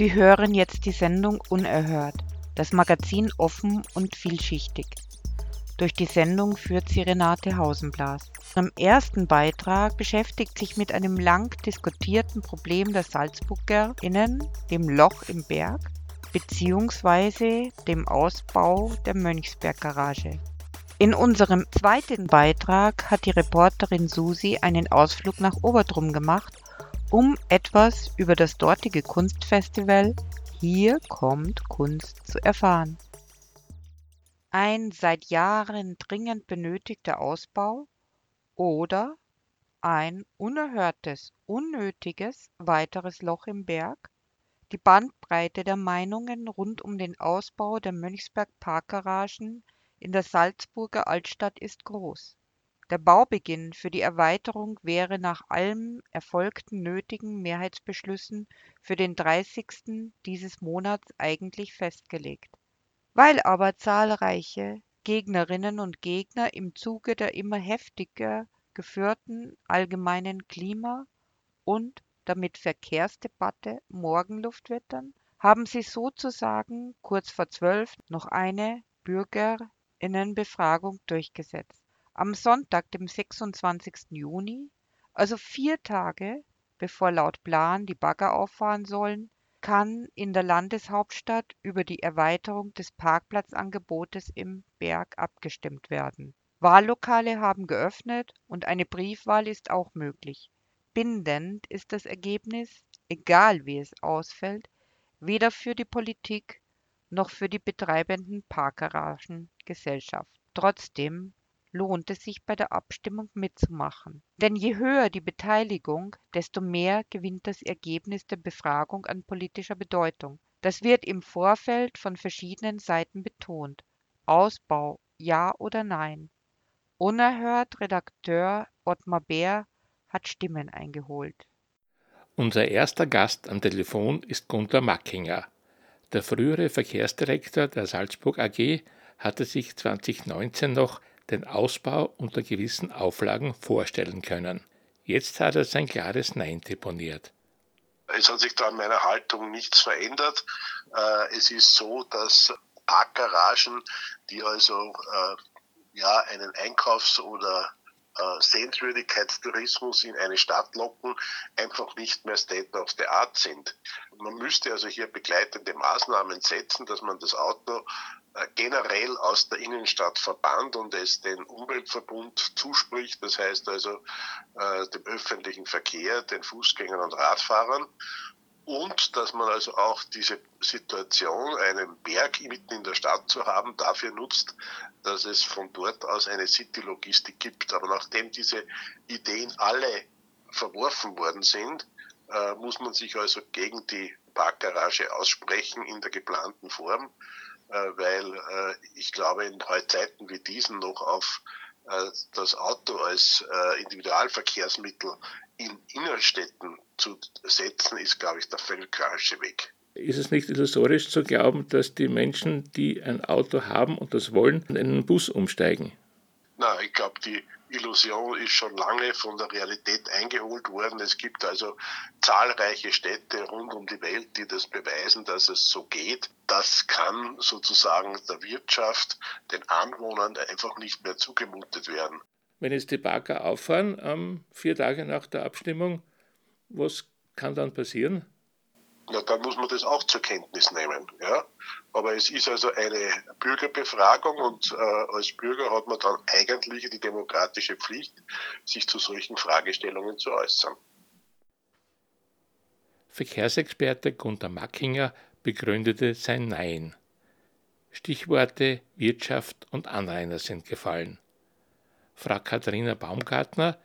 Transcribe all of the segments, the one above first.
Sie hören jetzt die Sendung Unerhört, das Magazin offen und vielschichtig. Durch die Sendung führt sie Renate Hausenblas. Im ersten Beitrag beschäftigt sich mit einem lang diskutierten Problem der SalzburgerInnen, dem Loch im Berg, beziehungsweise dem Ausbau der Mönchsberggarage. In unserem zweiten Beitrag hat die Reporterin Susi einen Ausflug nach Obertrum gemacht, um etwas über das dortige Kunstfestival Hier kommt Kunst zu erfahren. Ein seit Jahren dringend benötigter Ausbau oder ein unerhörtes, unnötiges weiteres Loch im Berg? Die Bandbreite der Meinungen rund um den Ausbau der Mönchsberg Parkgaragen in der Salzburger Altstadt ist groß. Der Baubeginn für die Erweiterung wäre nach allen erfolgten nötigen Mehrheitsbeschlüssen für den 30. dieses Monats eigentlich festgelegt. Weil aber zahlreiche Gegnerinnen und Gegner im Zuge der immer heftiger geführten allgemeinen Klima- und damit Verkehrsdebatte Morgenluft wittern, haben sie sozusagen kurz vor zwölf noch eine Bürger Innenbefragung durchgesetzt. Am Sonntag, dem 26. Juni, also vier Tage bevor laut Plan die Bagger auffahren sollen, kann in der Landeshauptstadt über die Erweiterung des Parkplatzangebotes im Berg abgestimmt werden. Wahllokale haben geöffnet und eine Briefwahl ist auch möglich. Bindend ist das Ergebnis, egal wie es ausfällt, weder für die Politik noch für die betreibenden Parkgaragengesellschaft. Trotzdem lohnt es sich bei der Abstimmung mitzumachen. Denn je höher die Beteiligung, desto mehr gewinnt das Ergebnis der Befragung an politischer Bedeutung. Das wird im Vorfeld von verschiedenen Seiten betont. Ausbau, ja oder nein. Unerhört Redakteur Ottmar Bär hat Stimmen eingeholt. Unser erster Gast am Telefon ist Gunter Mackinger. Der frühere Verkehrsdirektor der Salzburg AG hatte sich 2019 noch den Ausbau unter gewissen Auflagen vorstellen können. Jetzt hat er sein klares Nein deponiert. Es hat sich da an meiner Haltung nichts verändert. Äh, es ist so, dass Parkgaragen, die also äh, ja einen Einkaufs- oder äh, Sehenswürdigkeitstourismus in eine Stadt locken, einfach nicht mehr State of the Art sind. Man müsste also hier begleitende Maßnahmen setzen, dass man das Auto generell aus der Innenstadt verbannt und es den Umweltverbund zuspricht, das heißt also äh, dem öffentlichen Verkehr, den Fußgängern und Radfahrern und dass man also auch diese Situation, einen Berg mitten in der Stadt zu haben, dafür nutzt, dass es von dort aus eine City-Logistik gibt. Aber nachdem diese Ideen alle verworfen worden sind, äh, muss man sich also gegen die Parkgarage aussprechen in der geplanten Form, äh, weil äh, ich glaube, in Zeiten wie diesen noch auf äh, das Auto als äh, Individualverkehrsmittel in Innenstädten zu setzen, ist, glaube ich, der völlig falsche Weg. Ist es nicht illusorisch zu glauben, dass die Menschen, die ein Auto haben und das wollen, in einen Bus umsteigen? Na, ich glaube, die Illusion ist schon lange von der Realität eingeholt worden. Es gibt also zahlreiche Städte rund um die Welt, die das beweisen, dass es so geht. Das kann sozusagen der Wirtschaft, den Anwohnern einfach nicht mehr zugemutet werden. Wenn jetzt die Parker auffahren, ähm, vier Tage nach der Abstimmung, was kann dann passieren? Na, dann muss man das auch zur Kenntnis nehmen. Ja? Aber es ist also eine Bürgerbefragung und äh, als Bürger hat man dann eigentlich die demokratische Pflicht, sich zu solchen Fragestellungen zu äußern. Verkehrsexperte Gunter Mackinger begründete sein Nein. Stichworte Wirtschaft und Anrainer sind gefallen. Frau Katharina Baumgartner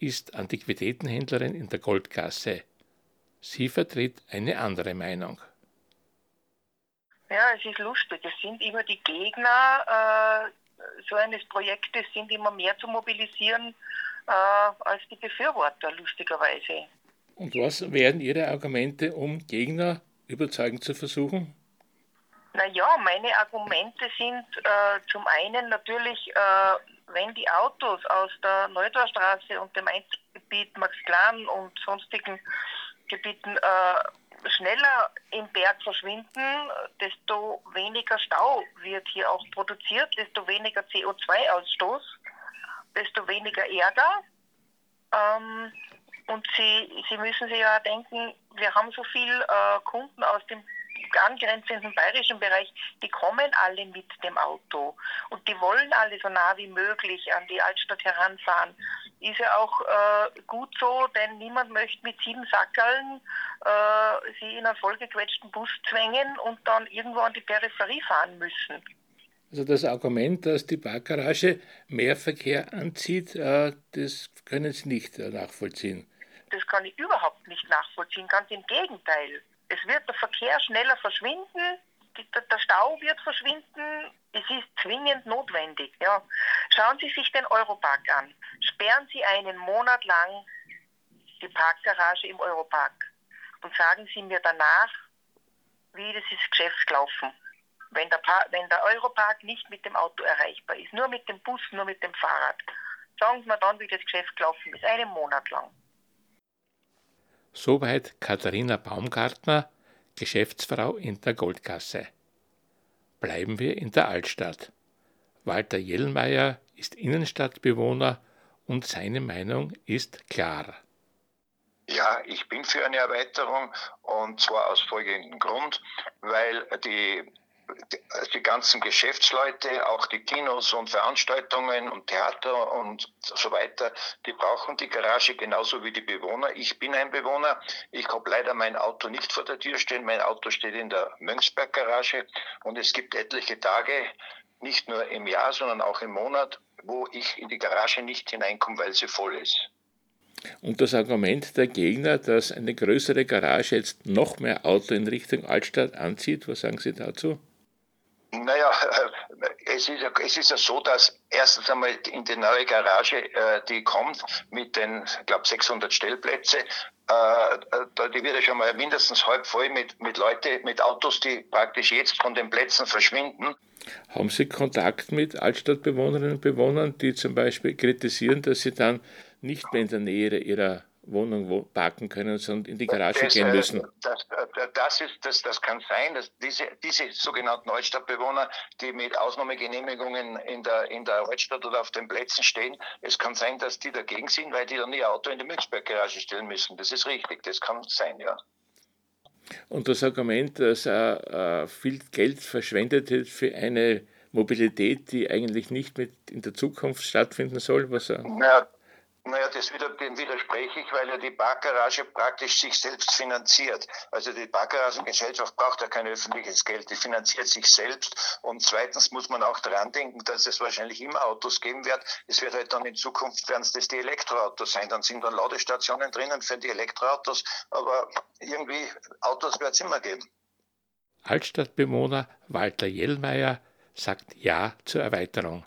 ist Antiquitätenhändlerin in der Goldgasse. Sie vertritt eine andere Meinung. Ja, es ist lustig. Es sind immer die Gegner äh, so eines Projektes sind immer mehr zu mobilisieren äh, als die Befürworter, lustigerweise. Und was wären Ihre Argumente, um Gegner überzeugend zu versuchen? Naja, meine Argumente sind äh, zum einen natürlich, äh, wenn die Autos aus der Neudorstraße und dem Einzugsgebiet Max Klan und sonstigen Gebieten äh, schneller im Berg verschwinden, desto weniger Stau wird hier auch produziert, desto weniger CO2-Ausstoß, desto weniger Ärger. Ähm, und Sie, Sie müssen sich ja denken, wir haben so viele äh, Kunden aus dem angrenzenden bayerischen Bereich, die kommen alle mit dem Auto und die wollen alle so nah wie möglich an die Altstadt heranfahren. Ist ja auch äh, gut so, denn niemand möchte mit sieben Sackerln äh, sie in einen vollgequetschten Bus zwängen und dann irgendwo an die Peripherie fahren müssen. Also das Argument, dass die Parkgarage mehr Verkehr anzieht, äh, das können Sie nicht äh, nachvollziehen. Das kann ich überhaupt nicht nachvollziehen, ganz im Gegenteil. Es wird der Verkehr schneller verschwinden, der Stau wird verschwinden, es ist zwingend notwendig. Ja. Schauen Sie sich den Europark an. Sperren Sie einen Monat lang die Parkgarage im Europark und sagen Sie mir danach, wie das ist Geschäft gelaufen. Wenn der, wenn der Europark nicht mit dem Auto erreichbar ist, nur mit dem Bus, nur mit dem Fahrrad. Sagen Sie mir dann, wie das Geschäft gelaufen ist, einen Monat lang. Soweit Katharina Baumgartner, Geschäftsfrau in der Goldgasse. Bleiben wir in der Altstadt. Walter Jellmeier ist Innenstadtbewohner und seine Meinung ist klar. Ja, ich bin für eine Erweiterung und zwar aus folgendem Grund, weil die die ganzen Geschäftsleute, auch die Kinos und Veranstaltungen und Theater und so weiter, die brauchen die Garage genauso wie die Bewohner. Ich bin ein Bewohner. Ich habe leider mein Auto nicht vor der Tür stehen. Mein Auto steht in der Mönchsberg-Garage und es gibt etliche Tage, nicht nur im Jahr, sondern auch im Monat, wo ich in die Garage nicht hineinkomme, weil sie voll ist. Und das Argument der Gegner, dass eine größere Garage jetzt noch mehr Auto in Richtung Altstadt anzieht, was sagen Sie dazu? Naja, es ist, ja, es ist ja so, dass erstens einmal in die neue Garage, äh, die kommt mit den, ich glaube, 600 Stellplätze, äh, die wird ja schon mal mindestens halb voll mit, mit Leuten, mit Autos, die praktisch jetzt von den Plätzen verschwinden. Haben Sie Kontakt mit Altstadtbewohnerinnen und Bewohnern, die zum Beispiel kritisieren, dass sie dann nicht mehr in der Nähe ihrer Wohnung parken können, sondern in die Garage das, gehen müssen. Das, äh, das, ist, das, das kann sein, dass diese, diese sogenannten Altstadtbewohner, die mit Ausnahmegenehmigungen in der, in der Altstadt oder auf den Plätzen stehen, es kann sein, dass die dagegen sind, weil die dann ihr Auto in die Münchsberg-Garage stellen müssen. Das ist richtig, das kann sein, ja. Und das Argument, dass äh, viel Geld verschwendet wird für eine Mobilität, die eigentlich nicht mit in der Zukunft stattfinden soll, was er. Ja, naja, das wieder, dem widerspreche ich, weil ja die Parkgarage praktisch sich selbst finanziert. Also die Parkgaragengesellschaft braucht ja kein öffentliches Geld, die finanziert sich selbst. Und zweitens muss man auch daran denken, dass es wahrscheinlich immer Autos geben wird. Es wird halt dann in Zukunft werden es das die Elektroautos sein. Dann sind dann Ladestationen drinnen für die Elektroautos, aber irgendwie Autos wird es immer geben. Altstadtbewohner Walter Jellmeier sagt Ja zur Erweiterung.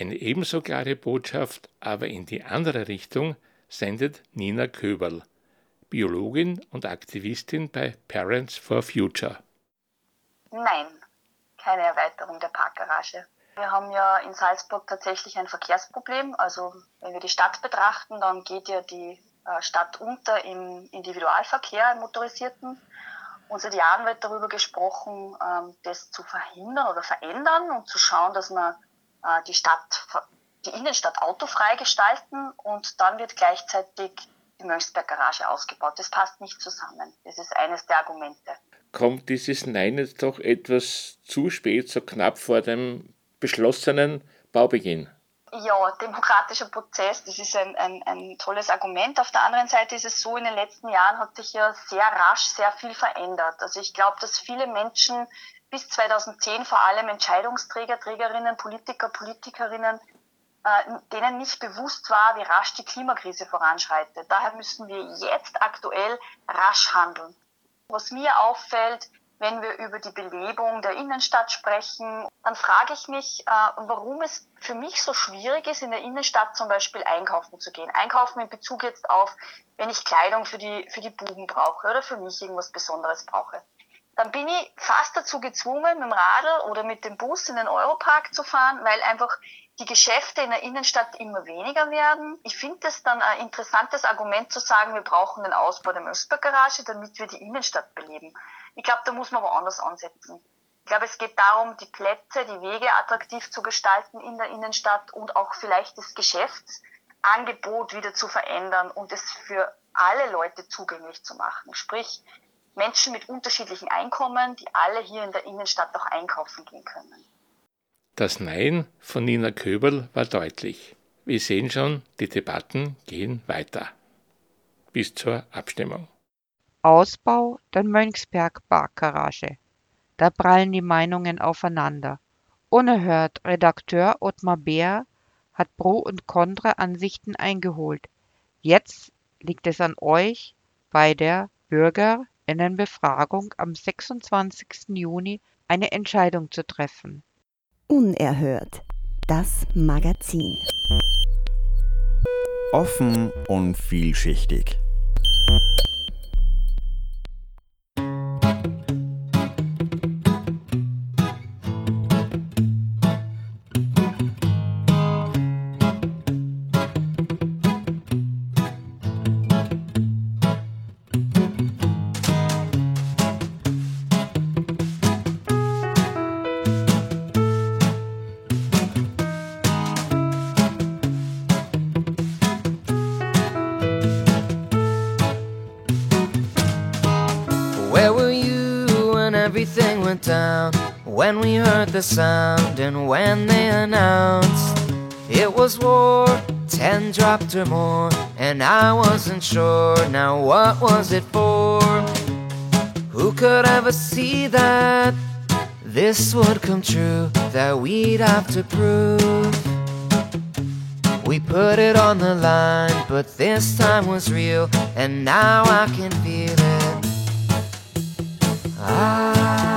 Eine ebenso klare Botschaft, aber in die andere Richtung, sendet Nina Köberl, Biologin und Aktivistin bei Parents for Future. Nein, keine Erweiterung der Parkgarage. Wir haben ja in Salzburg tatsächlich ein Verkehrsproblem. Also wenn wir die Stadt betrachten, dann geht ja die äh, Stadt unter im Individualverkehr, im motorisierten. Und seit Jahren wird darüber gesprochen, ähm, das zu verhindern oder verändern und zu schauen, dass man äh, die Stadt, die Innenstadt autofrei gestalten und dann wird gleichzeitig die Mönchsberg-Garage ausgebaut. Das passt nicht zusammen. Das ist eines der Argumente. Kommt dieses Nein jetzt doch etwas zu spät, so knapp vor dem beschlossenen Baubeginn? Ja, demokratischer Prozess, das ist ein, ein, ein tolles Argument. Auf der anderen Seite ist es so, in den letzten Jahren hat sich ja sehr rasch sehr viel verändert. Also ich glaube, dass viele Menschen bis 2010 vor allem Entscheidungsträger, Trägerinnen, Politiker, Politikerinnen äh, denen nicht bewusst war, wie rasch die Klimakrise voranschreitet. Daher müssen wir jetzt aktuell rasch handeln. Was mir auffällt, wenn wir über die Belebung der Innenstadt sprechen, dann frage ich mich, äh, warum es für mich so schwierig ist, in der Innenstadt zum Beispiel einkaufen zu gehen. Einkaufen in Bezug jetzt auf, wenn ich Kleidung für die, für die Buben brauche oder für mich irgendwas Besonderes brauche. Dann bin ich fast dazu gezwungen, mit dem Radl oder mit dem Bus in den Europark zu fahren, weil einfach die Geschäfte in der Innenstadt immer weniger werden. Ich finde es dann ein interessantes Argument zu sagen, wir brauchen den Ausbau der Münzberg-Garage, damit wir die Innenstadt beleben. Ich glaube, da muss man woanders ansetzen. Ich glaube, es geht darum, die Plätze, die Wege attraktiv zu gestalten in der Innenstadt und auch vielleicht das Geschäftsangebot wieder zu verändern und es für alle Leute zugänglich zu machen. Sprich, Menschen mit unterschiedlichen Einkommen, die alle hier in der Innenstadt auch einkaufen gehen können. Das Nein von Nina Köberl war deutlich. Wir sehen schon, die Debatten gehen weiter. Bis zur Abstimmung. Ausbau der Mönchsberg-Parkgarage. Da prallen die Meinungen aufeinander. Unerhört Redakteur Ottmar Beer hat Pro- und Kontra-Ansichten eingeholt. Jetzt liegt es an euch, bei der Bürgerinnenbefragung am 26. Juni eine Entscheidung zu treffen. Unerhört. Das Magazin. Offen und vielschichtig. Went down? When we heard the sound and when they announced it was war, ten dropped or more, and I wasn't sure. Now what was it for? Who could ever see that this would come true? That we'd have to prove. We put it on the line, but this time was real, and now I can feel it. Ah.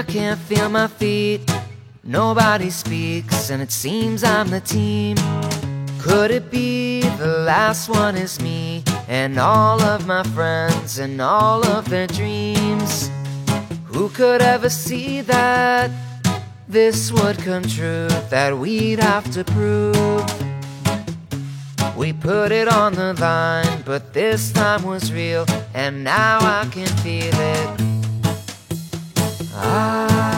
I can't feel my feet. Nobody speaks, and it seems I'm the team. Could it be the last one is me and all of my friends and all of their dreams? Who could ever see that this would come true? That we'd have to prove. We put it on the line, but this time was real, and now I can feel it. Ah.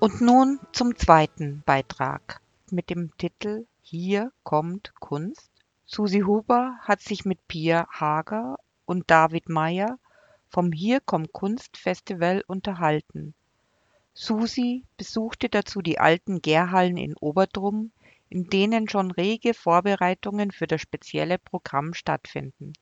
Und nun zum zweiten Beitrag mit dem Titel Hier kommt Kunst. Susi Huber hat sich mit Pia Hager und David Meyer vom Hier kommt Kunst Festival unterhalten. Susi besuchte dazu die alten Gärhallen in Obertrum, in denen schon rege Vorbereitungen für das spezielle Programm stattfinden.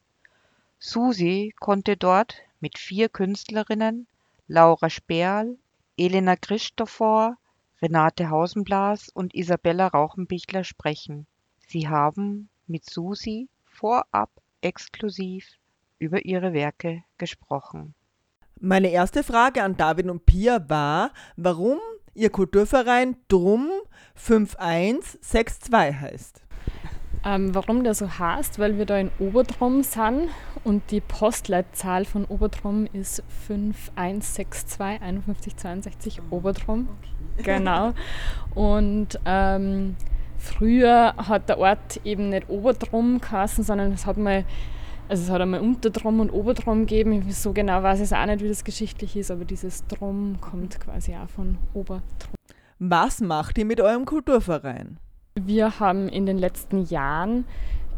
Susi konnte dort mit vier Künstlerinnen Laura Sperl, Elena Christophor, Renate Hausenblas und Isabella Rauchenbichler sprechen. Sie haben mit Susi vorab exklusiv über ihre Werke gesprochen. Meine erste Frage an David und Pia war, warum Ihr Kulturverein Drum 5162 heißt. Ähm, warum der so heißt? Weil wir da in Oberdrum sind und die Postleitzahl von Oberdrum ist 5162 5162 Oberdrum. Okay. Genau. Und ähm, früher hat der Ort eben nicht Oberdrum geheißen, sondern es hat mal also es hat einmal Unterdrum und Oberdrum gegeben. So genau weiß ich es auch nicht, wie das geschichtlich ist, aber dieses Drum kommt quasi auch von Oberdrum. Was macht ihr mit eurem Kulturverein? Wir haben in den letzten Jahren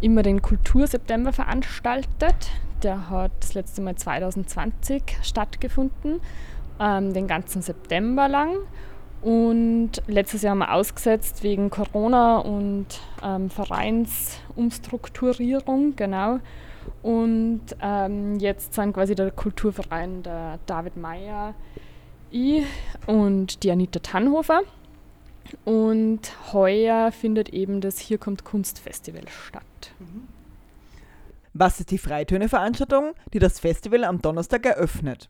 immer den Kulturseptember veranstaltet. Der hat das letzte Mal 2020 stattgefunden, ähm, den ganzen September lang. Und letztes Jahr haben wir ausgesetzt wegen Corona und ähm, Vereinsumstrukturierung, genau. Und ähm, jetzt sind quasi der Kulturverein der David Meyer, ich und die Anita Tannhofer. Und heuer findet eben das Hier kommt Kunstfestival statt. Was ist die Freitöne-Veranstaltung, die das Festival am Donnerstag eröffnet?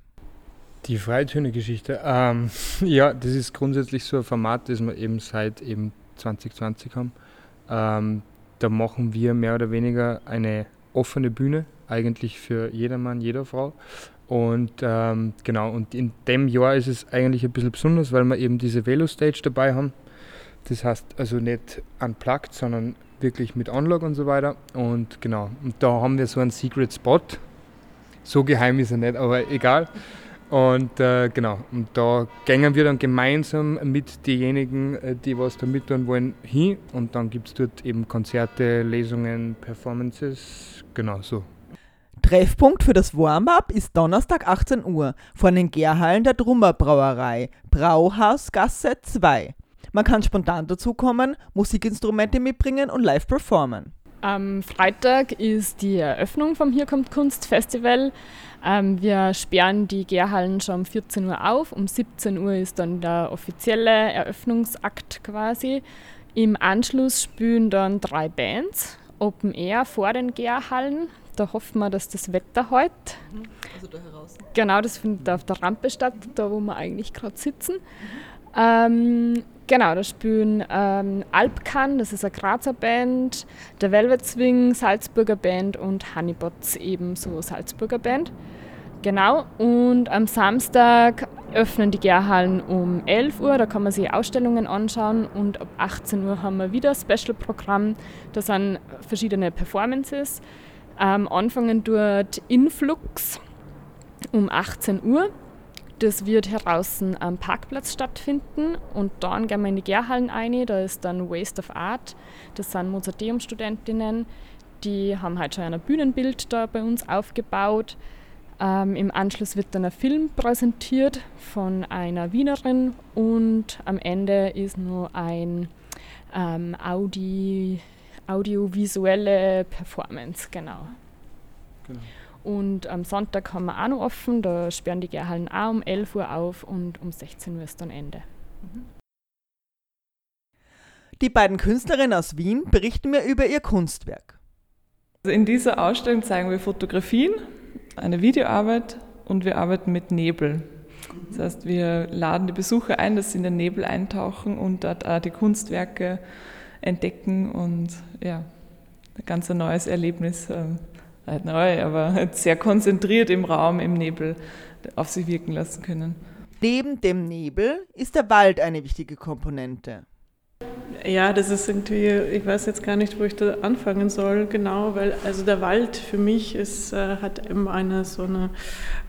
Die Freitöne-Geschichte. Ähm, ja, das ist grundsätzlich so ein Format, das wir eben seit eben 2020 haben. Ähm, da machen wir mehr oder weniger eine offene Bühne, eigentlich für jedermann, jeder Frau. Und ähm, genau, und in dem Jahr ist es eigentlich ein bisschen besonders, weil wir eben diese Velo-Stage dabei haben. Das heißt also nicht unplugged, sondern wirklich mit Anlage und so weiter. Und genau, und da haben wir so einen Secret Spot. So geheim ist er nicht, aber egal. Und äh, genau, und da gehen wir dann gemeinsam mit denjenigen, äh, die was da mittun wollen, hin. Und dann gibt es dort eben Konzerte, Lesungen, Performances, genau so. Treffpunkt für das Warm-up ist Donnerstag 18 Uhr vor den Gärhallen der Drummer Brauerei, Brauhausgasse 2. Man kann spontan dazukommen, Musikinstrumente mitbringen und live performen. Am Freitag ist die Eröffnung vom Hier kommt Kunst Festival. Ähm, wir sperren die Gärhallen schon um 14 Uhr auf. Um 17 Uhr ist dann der offizielle Eröffnungsakt quasi. Im Anschluss spielen dann drei Bands Open Air vor den Gärhallen. Da hoffen wir, dass das Wetter hält. Also da heraus. Genau, das findet auf der Rampe statt, da wo wir eigentlich gerade sitzen. Mhm. Ähm, Genau, da spielen ähm, Alpkan, das ist eine Grazer Band, der Velvet Swing, Salzburger Band und Honeybots, ebenso Salzburger Band. Genau, und am Samstag öffnen die Gärhallen um 11 Uhr, da kann man sich Ausstellungen anschauen und ab 18 Uhr haben wir wieder Special-Programm, da sind verschiedene Performances. Ähm, anfangen dort Influx um 18 Uhr das wird draußen am Parkplatz stattfinden und dann gehen wir in die Gärhallen ein. Da ist dann Waste of Art. Das sind Mozarteum-Studentinnen. Die haben halt schon ein Bühnenbild da bei uns aufgebaut. Ähm, Im Anschluss wird dann ein Film präsentiert von einer Wienerin und am Ende ist nur ein ähm, Audi, audiovisuelle Performance, genau. genau. Und am Sonntag haben wir auch noch offen, da sperren die Gärhallen auch um 11 Uhr auf und um 16 Uhr ist dann Ende. Die beiden Künstlerinnen aus Wien berichten mir über ihr Kunstwerk. Also in dieser Ausstellung zeigen wir Fotografien, eine Videoarbeit und wir arbeiten mit Nebel. Das heißt, wir laden die Besucher ein, dass sie in den Nebel eintauchen und dort auch die Kunstwerke entdecken und ja, ein ganz neues Erlebnis ähm, halt neu, aber sehr konzentriert im Raum, im Nebel auf sich wirken lassen können. Neben dem Nebel ist der Wald eine wichtige Komponente. Ja, das ist irgendwie, ich weiß jetzt gar nicht, wo ich da anfangen soll, genau, weil also der Wald für mich ist, äh, hat immer eine so eine,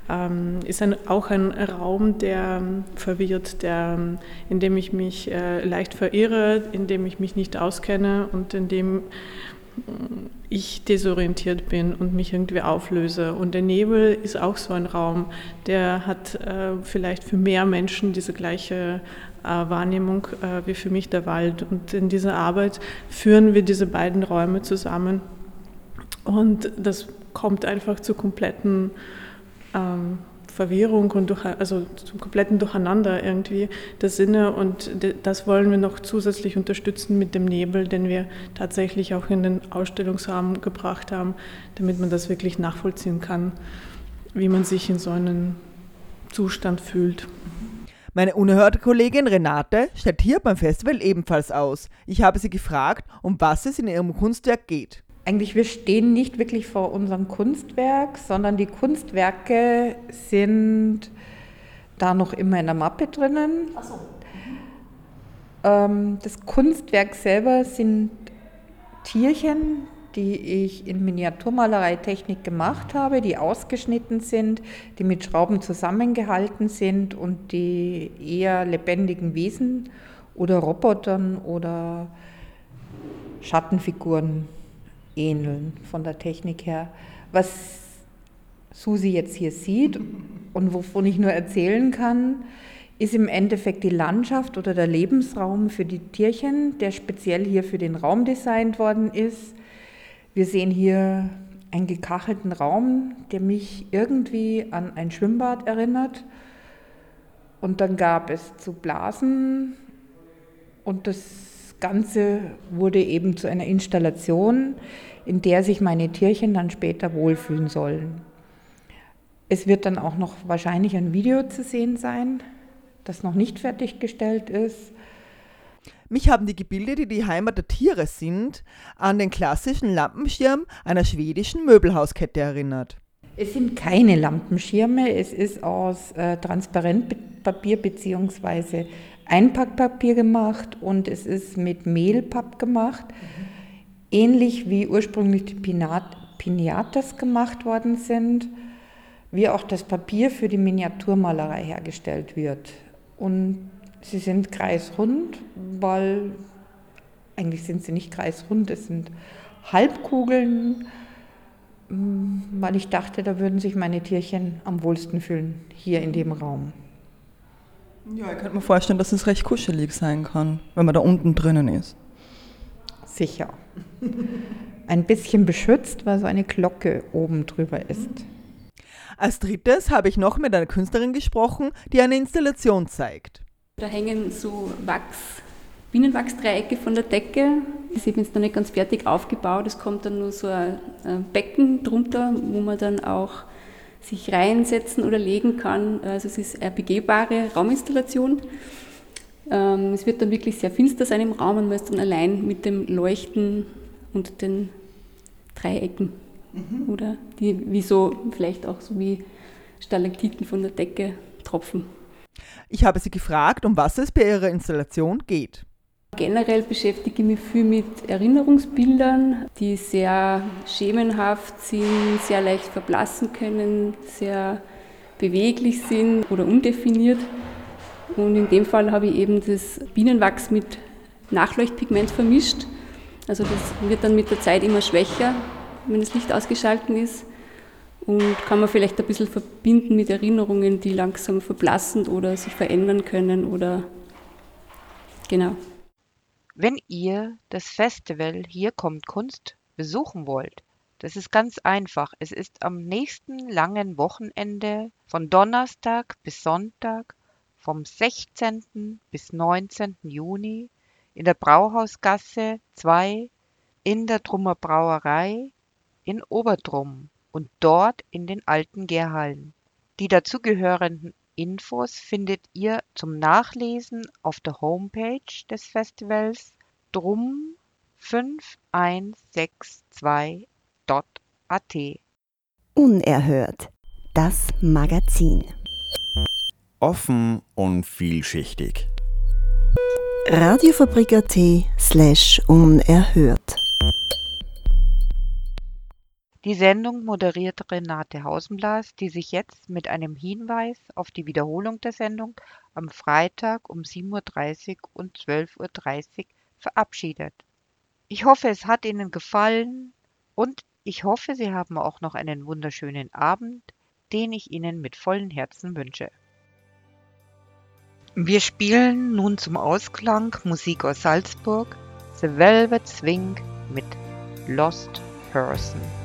ähm, ist ein, auch ein Raum, der verwirrt, der, in dem ich mich äh, leicht verirre, in dem ich mich nicht auskenne und in dem ich desorientiert bin und mich irgendwie auflöse. Und der Nebel ist auch so ein Raum, der hat äh, vielleicht für mehr Menschen diese gleiche äh, Wahrnehmung äh, wie für mich der Wald. Und in dieser Arbeit führen wir diese beiden Räume zusammen. Und das kommt einfach zu kompletten ähm, Verwirrung und durch, also zum kompletten Durcheinander irgendwie der Sinne und das wollen wir noch zusätzlich unterstützen mit dem Nebel, den wir tatsächlich auch in den Ausstellungsraum gebracht haben, damit man das wirklich nachvollziehen kann, wie man sich in so einem Zustand fühlt. Meine unerhörte Kollegin Renate stellt hier beim Festival ebenfalls aus. Ich habe sie gefragt, um was es in ihrem Kunstwerk geht. Eigentlich, wir stehen nicht wirklich vor unserem Kunstwerk, sondern die Kunstwerke sind da noch immer in der Mappe drinnen. Ach so. Ähm, das Kunstwerk selber sind Tierchen, die ich in Miniaturmalereitechnik gemacht habe, die ausgeschnitten sind, die mit Schrauben zusammengehalten sind und die eher lebendigen Wesen oder Robotern oder Schattenfiguren ähneln von der Technik her. Was Susi jetzt hier sieht und wovon ich nur erzählen kann, ist im Endeffekt die Landschaft oder der Lebensraum für die Tierchen, der speziell hier für den Raum designt worden ist. Wir sehen hier einen gekachelten Raum, der mich irgendwie an ein Schwimmbad erinnert. Und dann gab es zu Blasen und das Ganze wurde eben zu einer Installation, in der sich meine Tierchen dann später wohlfühlen sollen. Es wird dann auch noch wahrscheinlich ein Video zu sehen sein, das noch nicht fertiggestellt ist. Mich haben die Gebilde, die die Heimat der Tiere sind, an den klassischen Lampenschirm einer schwedischen Möbelhauskette erinnert. Es sind keine Lampenschirme, es ist aus äh, Transparentpapier bzw. Einpackpapier gemacht und es ist mit Mehlpapp gemacht. Mhm ähnlich wie ursprünglich die Pinatas gemacht worden sind, wie auch das Papier für die Miniaturmalerei hergestellt wird. Und sie sind kreisrund, weil eigentlich sind sie nicht kreisrund, es sind Halbkugeln, weil ich dachte, da würden sich meine Tierchen am wohlsten fühlen, hier in dem Raum. Ja, ich könnte mir vorstellen, dass es recht kuschelig sein kann, wenn man da unten drinnen ist. Sicher. Ein bisschen beschützt, weil so eine Glocke oben drüber ist. Als drittes habe ich noch mit einer Künstlerin gesprochen, die eine Installation zeigt. Da hängen so Wachs, Bienenwachsdreiecke von der Decke. Die sind jetzt noch nicht ganz fertig aufgebaut. Es kommt dann nur so ein Becken drunter, wo man dann auch sich reinsetzen oder legen kann. Also es ist eine begehbare Rauminstallation. Ähm, es wird dann wirklich sehr finster sein im Raum und man ist dann allein mit dem Leuchten und den Dreiecken. Mhm. Oder die wie so, vielleicht auch so wie Stalaktiten von der Decke tropfen. Ich habe sie gefragt, um was es bei ihrer Installation geht. Generell beschäftige ich mich viel mit Erinnerungsbildern, die sehr schemenhaft sind, sehr leicht verblassen können, sehr beweglich sind oder undefiniert. Und in dem Fall habe ich eben das Bienenwachs mit Nachleuchtpigment vermischt. Also das wird dann mit der Zeit immer schwächer, wenn das Licht ausgeschaltet ist. Und kann man vielleicht ein bisschen verbinden mit Erinnerungen, die langsam verblassen oder sich verändern können oder genau. Wenn ihr das Festival Hier kommt Kunst besuchen wollt, das ist ganz einfach. Es ist am nächsten langen Wochenende von Donnerstag bis Sonntag vom 16. bis 19. Juni in der Brauhausgasse 2 in der Trummer Brauerei in Oberdrum und dort in den alten Gärhallen. Die dazugehörenden Infos findet ihr zum Nachlesen auf der Homepage des Festivals drum5162.at. Unerhört. Das Magazin offen und vielschichtig. Radiofabrik.at slash unerhört. Die Sendung moderiert Renate Hausenblas, die sich jetzt mit einem Hinweis auf die Wiederholung der Sendung am Freitag um 7.30 Uhr und 12.30 Uhr verabschiedet. Ich hoffe, es hat Ihnen gefallen und ich hoffe, Sie haben auch noch einen wunderschönen Abend, den ich Ihnen mit vollem Herzen wünsche. Wir spielen nun zum Ausklang Musik aus Salzburg, The Velvet Swing mit Lost Person.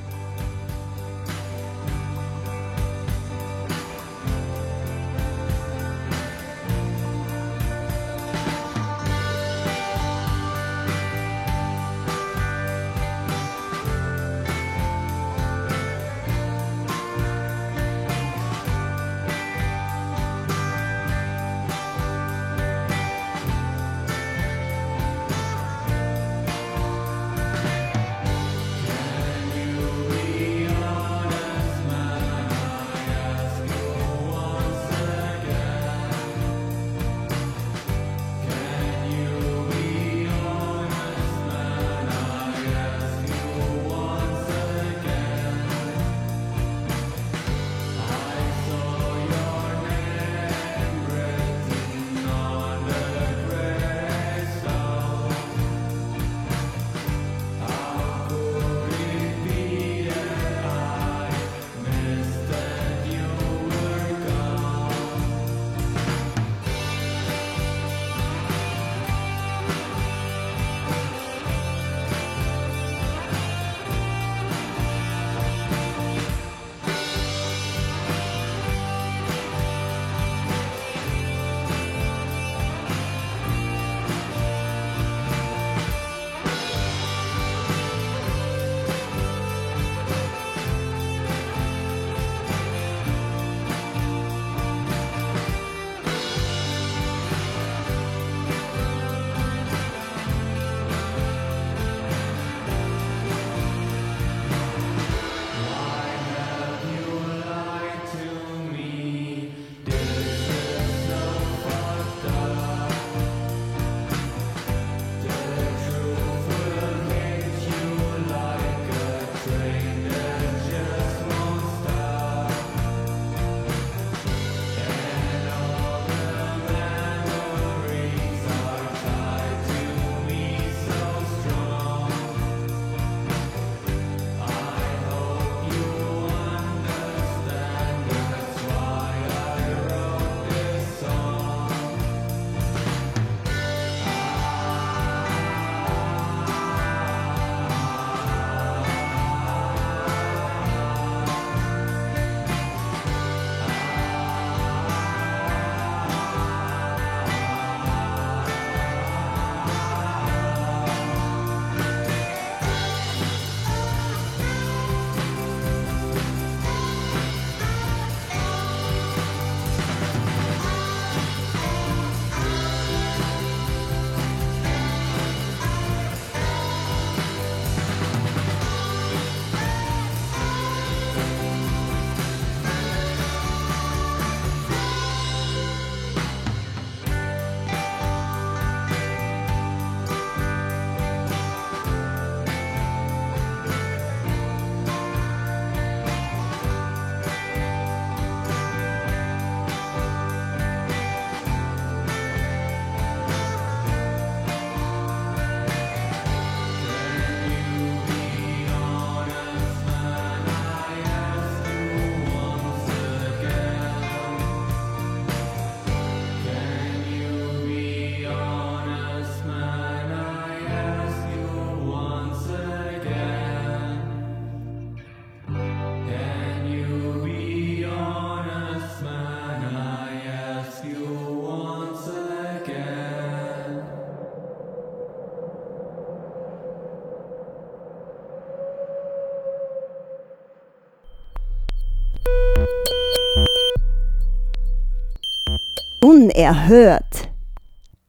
Unerhört.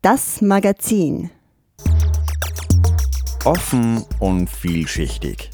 Das Magazin. Offen und vielschichtig.